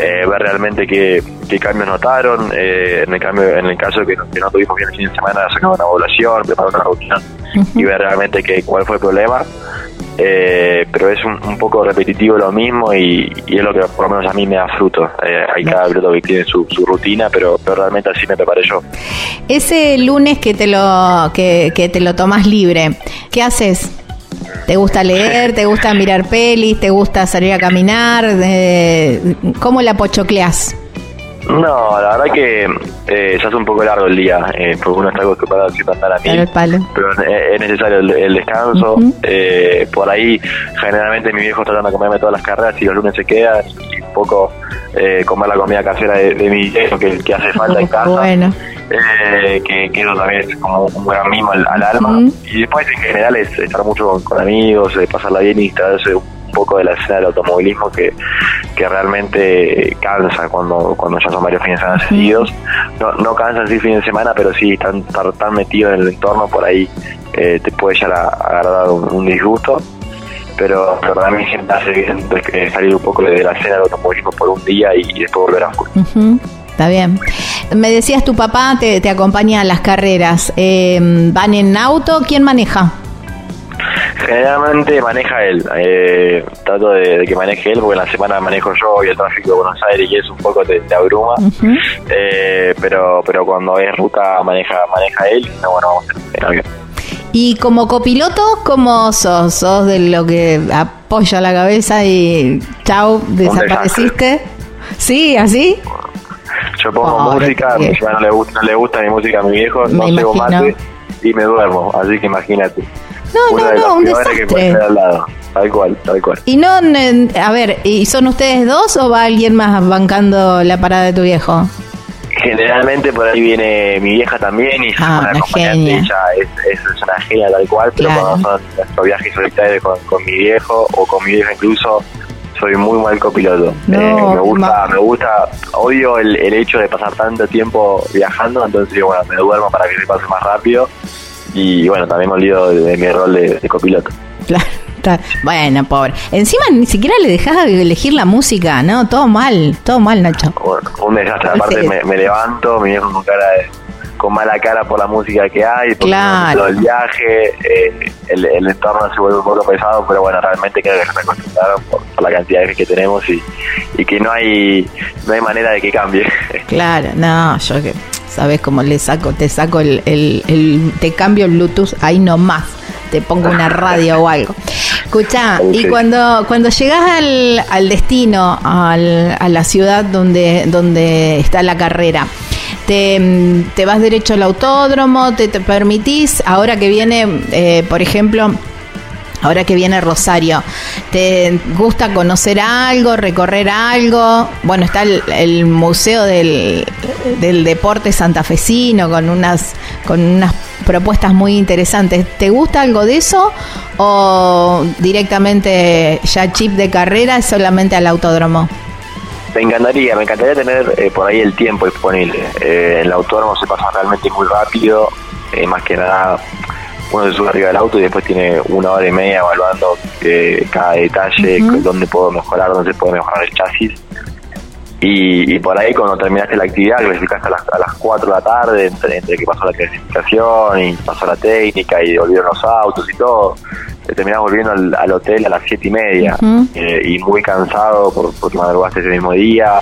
eh, ver realmente qué, cambios notaron. Eh, en el cambio en el caso que, que no tuvimos bien el fin de semana, sacar una evaluación, preparar una rutina y ver realmente qué, cuál fue el problema. Eh, pero es un, poco repetitivo lo mismo y, es lo que por lo menos a mí me da fruto. hay cada piloto que tiene su, rutina, pero, pero, realmente así me preparé yo. Ese lunes que te lo que, que te lo tomas libre, ¿qué haces? ¿Te gusta leer? ¿Te gusta mirar pelis? ¿Te gusta salir a caminar? Eh, ¿Cómo la pochocleas? No, la verdad que eh, hace un poco largo el día, eh, porque uno está acostumbrado a andar a mí. Pero es necesario el, descanso. eh, por ahí, generalmente mi viejo está tratando de comerme todas las carreras y los lunes se quedan y un poco eh, comer la comida casera de, mi viejo que, que hace falta en casa. Bueno eh, que, que, eso también es como un gran mimo al, alma. Y después en general es estar mucho con, amigos, eh, pasarla bien y distraerse un poco de la escena del automovilismo que, que realmente cansa cuando, cuando ya son varios fines de semana seguidos. No, no cansa así fin de semana, pero sí tan, tan metido en el entorno por ahí eh, te puede ya agarrar un, disgusto pero, pero también siempre hace bien salir un poco de la escena del automovilismo por un día y, después volver a jugar está bien. Me decías, tu papá te, acompaña a las carreras. Eh, ¿Van en auto? ¿Quién maneja? Generalmente maneja él. Eh, trato de, que maneje él porque en la semana manejo yo y el tráfico de Buenos Aires y es un poco de, abruma. Eh, pero pero cuando es ruta maneja maneja él y no, bueno, vamos en avión. Y como copiloto, ¿cómo sos? ¿Sos de lo que apoya la cabeza y chau, desapareciste? ¿Sí? ¿Así? Yo pongo música, a mi no le, gusta, no le gusta mi música a mi viejo, no llevo mate y me duermo, así que imagínate. No, no, no, un desastre. al lado. Tal cual, tal cual. Y no, a ver, ¿y son ustedes dos o va alguien más bancando la parada de tu viejo? Generalmente por ahí viene mi vieja también y ah, una acompañante, ella es, es, una genia tal cual, pero cuando son nuestros viajes solitarios con, con mi viejo o con mi vieja incluso, soy muy mal copiloto. Eh, me gusta, me gusta, odio el, el, hecho de pasar tanto tiempo viajando, entonces bueno, me duermo para que se pase más rápido y bueno, también me olvido de, mi rol de, copiloto. Claro. Bueno, pobre. Encima ni siquiera le dejas elegir la música, ¿no? Todo mal, todo mal, Nacho. un desastre. Aparte me, me, levanto, me viejo con cara de con mala cara por la música que hay, por el viaje, eh, el, entorno se vuelve un poco pesado, pero bueno, realmente creo que se acostumbraron por, por la cantidad de que tenemos y, y que no hay no hay manera de que cambie. Claro, no, yo que sabes cómo le saco, te saco el, el, te cambio el Bluetooth ahí nomás, te pongo una radio o algo. Escucha, y cuando cuando llegas al, al destino, al, a la ciudad donde donde está la carrera, te, vas derecho al autódromo, te, permitís, ahora que viene, eh, por ejemplo, Ahora que viene Rosario, ¿te gusta conocer algo, recorrer algo? Bueno, está el, Museo del, del, Deporte Santafesino con unas, con unas propuestas muy interesantes. ¿Te gusta algo de eso o directamente ya chip de carrera solamente al autódromo? Me encantaría, me encantaría tener eh, por ahí el tiempo disponible. Eh, el autódromo se pasa realmente muy rápido, eh, más que nada uno se sube arriba del auto y después tiene una hora y media evaluando eh, cada detalle, dónde puedo mejorar, dónde se puede mejorar el chasis. Y, por ahí cuando terminaste la actividad, clasificaste a las, a las 4 de la tarde, entre, que pasó la clasificación y pasó la técnica y volvieron los autos y todo, te terminás volviendo al, hotel a las 7 y media eh, y muy cansado por, porque madrugaste ese mismo día.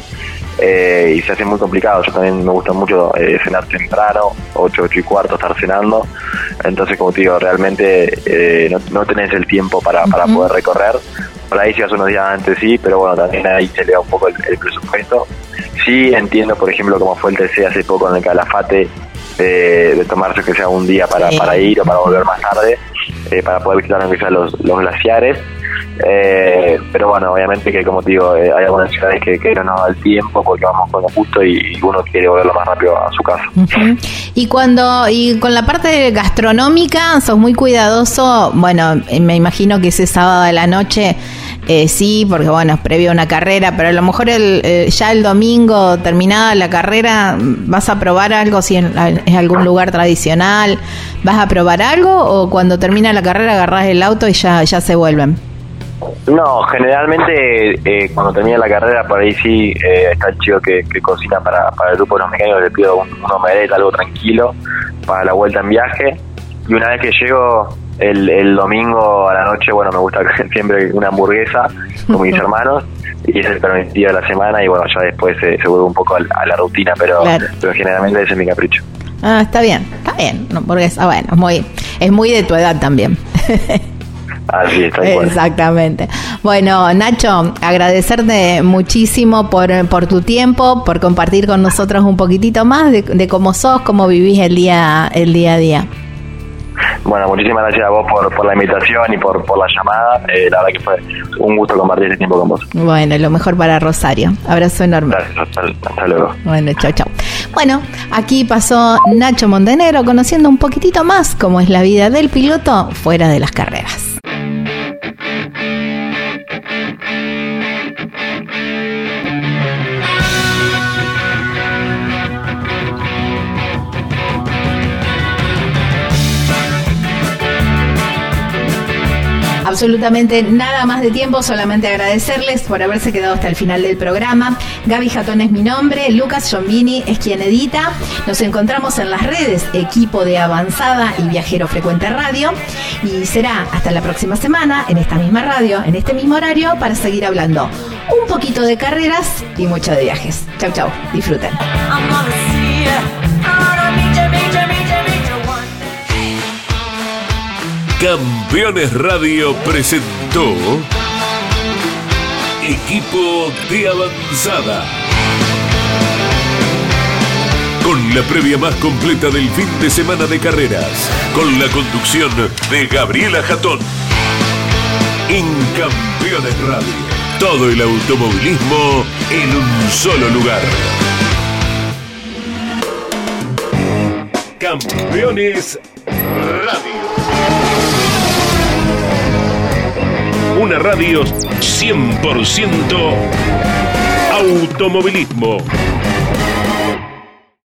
Eh, y se hace muy complicado. Yo también me gusta mucho eh, cenar temprano, 8, 8 y cuarto estar cenando. Entonces, como te digo, realmente eh, no, tenés el tiempo para, para poder recorrer. Por ahí si vas unos días antes, sí, pero bueno, también ahí se le da un poco el, presupuesto. Sí entiendo, por ejemplo, como fue el TC hace poco en el Calafate, de tomarse que sea un día para, para ir o para volver más tarde, para poder visitar aunque sea los, los glaciares. Eh, pero bueno, obviamente que como te digo, eh, hay algunas ciudades que, que no nos el tiempo porque vamos con lo justo y, uno quiere volver lo más rápido a su casa. Y cuando, y con la parte gastronómica, sos muy cuidadoso, bueno, eh, me imagino que ese sábado de la noche sí, porque bueno, es previo a una carrera, pero a lo mejor el, ya el domingo terminada la carrera, ¿vas a probar algo si es algún lugar tradicional? ¿Vas a probar algo o cuando termina la carrera agarrás el auto y ya, ya se vuelven? No, generalmente eh, cuando termina la carrera por ahí sí eh, está el chico que, cocina para, el grupo de los mecánicos, le pido un, un algo tranquilo para la vuelta en viaje y una vez que llego el, el domingo a la noche, bueno, me gusta siempre una hamburguesa con mis hermanos y es el permitido de la semana y bueno, ya después se, vuelve un poco a, la rutina, pero, pero generalmente ese es mi capricho. Ah, está bien, está bien, una hamburguesa, bueno, es muy, es muy de tu edad también. Así Exactamente. Bueno, Nacho, agradecerte muchísimo por, por tu tiempo, por compartir con nosotros un poquitito más de, cómo sos, cómo vivís el día, el día a día. Bueno, muchísimas gracias a vos por, por la invitación y por, por la llamada. Eh, la verdad que fue un gusto compartir este tiempo con vos. Bueno, lo mejor para Rosario. Abrazo enorme. Gracias, hasta, luego. Bueno, chao, chao. Bueno, aquí pasó Nacho Montenegro conociendo un poquitito más cómo es la vida del piloto fuera de las carreras. Absolutamente nada más de tiempo, solamente agradecerles por haberse quedado hasta el final del programa. Gaby Jatón es mi nombre, Lucas Giombini es quien edita. Nos encontramos en las redes, equipo de Avanzada y Viajero Frecuente Radio. Y será hasta la próxima semana en esta misma radio, en este mismo horario, para seguir hablando un poquito de carreras y mucho de viajes. Chau, chau. Disfruten. Campeones Radio presentó Equipo de Avanzada. Con la previa más completa del fin de semana de carreras, con la conducción de Gabriela Jatón. En Campeones Radio, todo el automovilismo en un solo lugar. Campeones Una radio 100% automovilismo.